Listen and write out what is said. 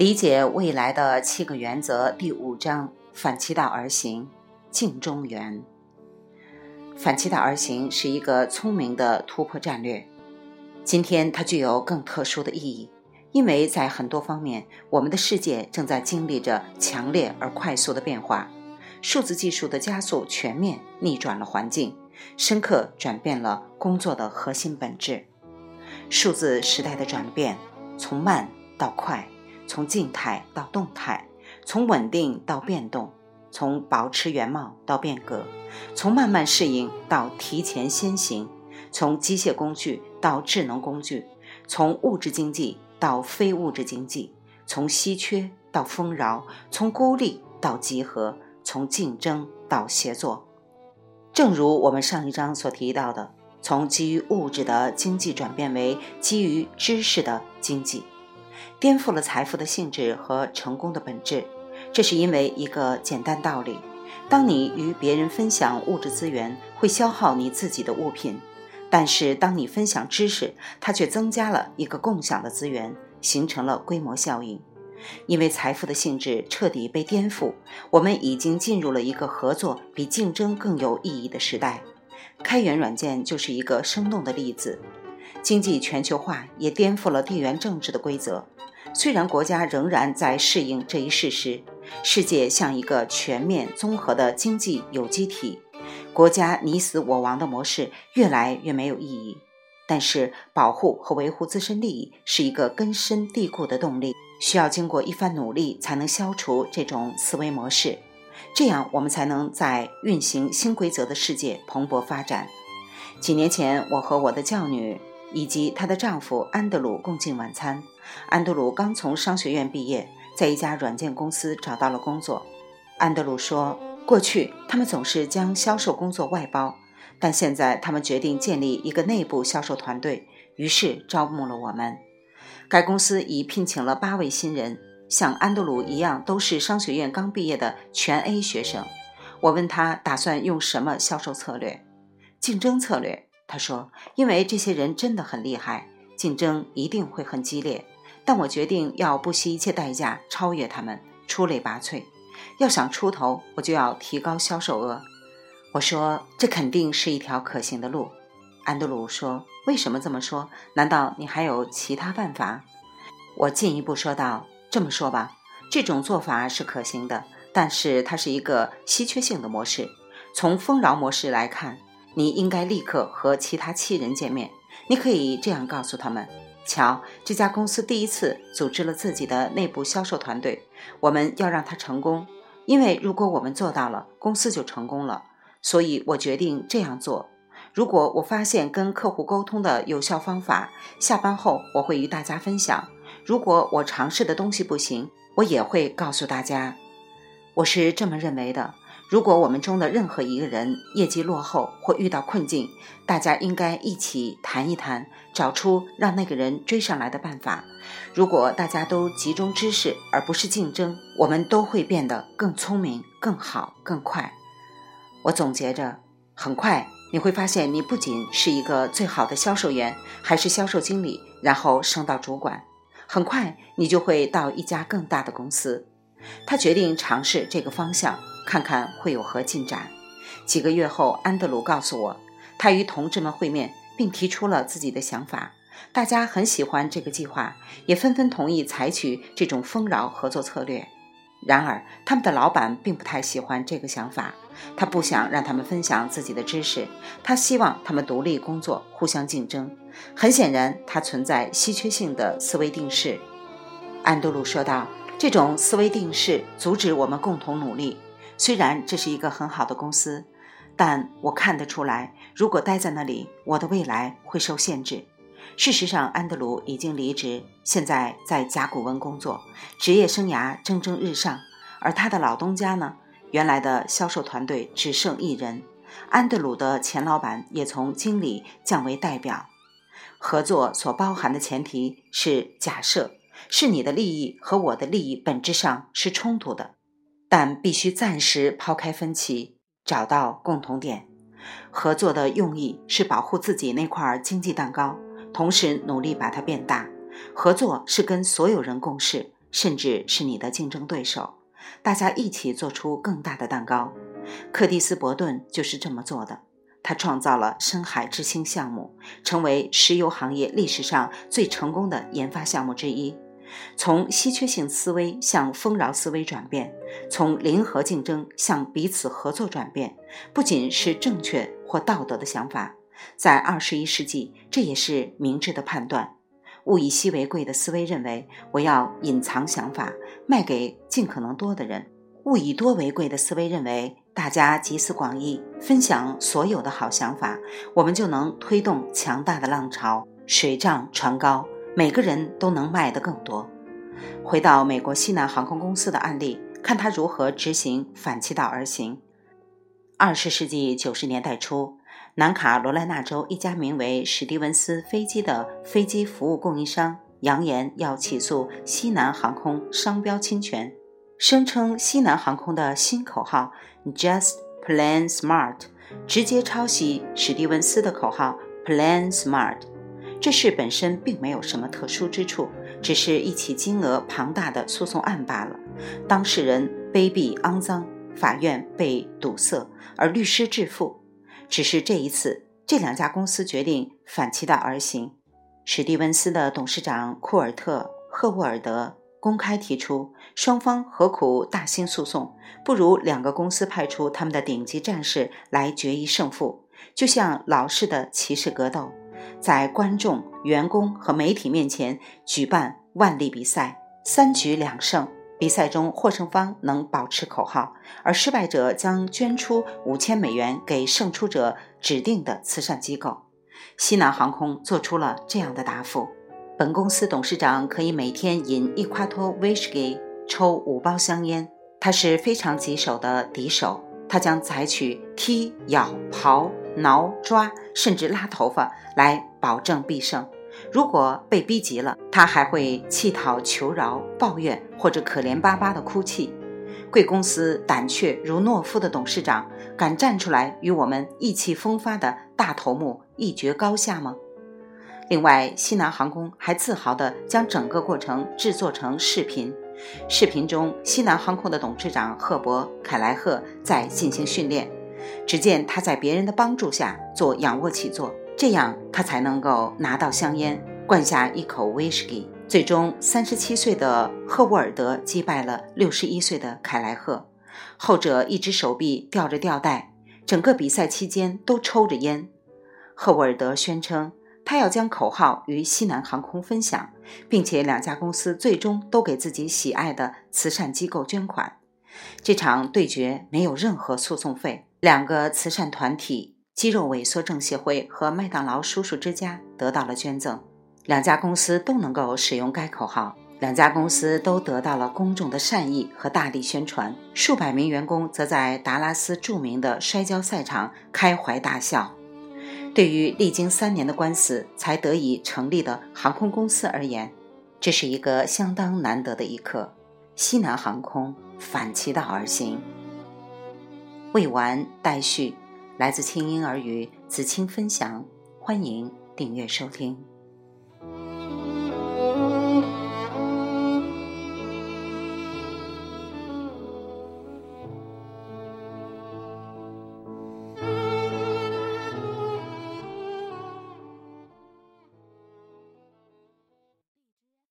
理解未来的七个原则第五章：反其道而行，镜中原。反其道而行是一个聪明的突破战略。今天它具有更特殊的意义，因为在很多方面，我们的世界正在经历着强烈而快速的变化。数字技术的加速全面逆转了环境，深刻转变了工作的核心本质。数字时代的转变，从慢到快。从静态到动态，从稳定到变动，从保持原貌到变革，从慢慢适应到提前先行，从机械工具到智能工具，从物质经济到非物质经济，从稀缺到丰饶，从孤立到集合，从竞争到协作。正如我们上一章所提到的，从基于物质的经济转变为基于知识的经济。颠覆了财富的性质和成功的本质，这是因为一个简单道理：当你与别人分享物质资源，会消耗你自己的物品；但是当你分享知识，它却增加了一个共享的资源，形成了规模效应。因为财富的性质彻底被颠覆，我们已经进入了一个合作比竞争更有意义的时代。开源软件就是一个生动的例子。经济全球化也颠覆了地缘政治的规则。虽然国家仍然在适应这一事实，世界像一个全面综合的经济有机体，国家你死我亡的模式越来越没有意义。但是，保护和维护自身利益是一个根深蒂固的动力，需要经过一番努力才能消除这种思维模式，这样我们才能在运行新规则的世界蓬勃发展。几年前，我和我的教女。以及她的丈夫安德鲁共进晚餐。安德鲁刚从商学院毕业，在一家软件公司找到了工作。安德鲁说：“过去他们总是将销售工作外包，但现在他们决定建立一个内部销售团队，于是招募了我们。该公司已聘请了八位新人，像安德鲁一样，都是商学院刚毕业的全 A 学生。我问他打算用什么销售策略？竞争策略。”他说：“因为这些人真的很厉害，竞争一定会很激烈。但我决定要不惜一切代价超越他们，出类拔萃。要想出头，我就要提高销售额。”我说：“这肯定是一条可行的路。”安德鲁说：“为什么这么说？难道你还有其他办法？”我进一步说道：“这么说吧，这种做法是可行的，但是它是一个稀缺性的模式。从丰饶模式来看。”你应该立刻和其他七人见面。你可以这样告诉他们：瞧，这家公司第一次组织了自己的内部销售团队，我们要让它成功。因为如果我们做到了，公司就成功了。所以我决定这样做。如果我发现跟客户沟通的有效方法，下班后我会与大家分享。如果我尝试的东西不行，我也会告诉大家。我是这么认为的。如果我们中的任何一个人业绩落后或遇到困境，大家应该一起谈一谈，找出让那个人追上来的办法。如果大家都集中知识而不是竞争，我们都会变得更聪明、更好、更快。我总结着，很快你会发现，你不仅是一个最好的销售员，还是销售经理，然后升到主管。很快你就会到一家更大的公司。他决定尝试这个方向。看看会有何进展。几个月后，安德鲁告诉我，他与同志们会面，并提出了自己的想法。大家很喜欢这个计划，也纷纷同意采取这种丰饶合作策略。然而，他们的老板并不太喜欢这个想法。他不想让他们分享自己的知识，他希望他们独立工作，互相竞争。很显然，他存在稀缺性的思维定式。安德鲁说道：“这种思维定式阻止我们共同努力。”虽然这是一个很好的公司，但我看得出来，如果待在那里，我的未来会受限制。事实上，安德鲁已经离职，现在在甲骨文工作，职业生涯蒸蒸日上。而他的老东家呢？原来的销售团队只剩一人，安德鲁的前老板也从经理降为代表。合作所包含的前提是假设，是你的利益和我的利益本质上是冲突的。但必须暂时抛开分歧，找到共同点。合作的用意是保护自己那块经济蛋糕，同时努力把它变大。合作是跟所有人共事，甚至是你的竞争对手，大家一起做出更大的蛋糕。柯蒂斯·伯顿就是这么做的。他创造了深海之星项目，成为石油行业历史上最成功的研发项目之一。从稀缺性思维向丰饶思维转变，从零和竞争向彼此合作转变，不仅是正确或道德的想法，在二十一世纪，这也是明智的判断。物以稀为贵的思维认为，我要隐藏想法，卖给尽可能多的人。物以多为贵的思维认为，大家集思广益，分享所有的好想法，我们就能推动强大的浪潮，水涨船高，每个人都能卖得更多。回到美国西南航空公司的案例，看他如何执行反其道而行。二十世纪九十年代初，南卡罗来纳州一家名为史蒂文斯飞机的飞机服务供应商扬言要起诉西南航空商标侵权。声称西南航空的新口号 “Just Plan Smart” 直接抄袭史蒂文斯的口号 “Plan Smart”。这事本身并没有什么特殊之处，只是一起金额庞大的诉讼案罢了。当事人卑鄙肮脏，法院被堵塞，而律师致富。只是这一次，这两家公司决定反其道而行。史蒂文斯的董事长库尔特·赫沃尔德。公开提出，双方何苦大兴诉讼？不如两个公司派出他们的顶级战士来决一胜负，就像老式的骑士格斗，在观众、员工和媒体面前举办万力比赛，三局两胜。比赛中获胜方能保持口号，而失败者将捐出五千美元给胜出者指定的慈善机构。西南航空做出了这样的答复。本公司董事长可以每天饮一夸托威士忌，抽五包香烟。他是非常棘手的敌手，他将采取踢、咬、刨、挠、抓，甚至拉头发来保证必胜。如果被逼急了，他还会乞讨求饶、抱怨或者可怜巴巴的哭泣。贵公司胆怯如懦夫的董事长，敢站出来与我们意气风发的大头目一决高下吗？另外，西南航空还自豪地将整个过程制作成视频。视频中，西南航空的董事长赫伯·凯莱赫在进行训练。只见他在别人的帮助下做仰卧起坐，这样他才能够拿到香烟，灌下一口威士忌。最终，三十七岁的赫沃尔德击败了六十一岁的凯莱赫，后者一只手臂吊着吊带，整个比赛期间都抽着烟。赫沃尔德宣称。他要将口号与西南航空分享，并且两家公司最终都给自己喜爱的慈善机构捐款。这场对决没有任何诉讼费。两个慈善团体——肌肉萎缩症协会和麦当劳叔叔之家——得到了捐赠。两家公司都能够使用该口号。两家公司都得到了公众的善意和大力宣传。数百名员工则在达拉斯著名的摔跤赛场开怀大笑。对于历经三年的官司才得以成立的航空公司而言，这是一个相当难得的一刻。西南航空反其道而行。未完待续，来自清音儿语子清分享，欢迎订阅收听。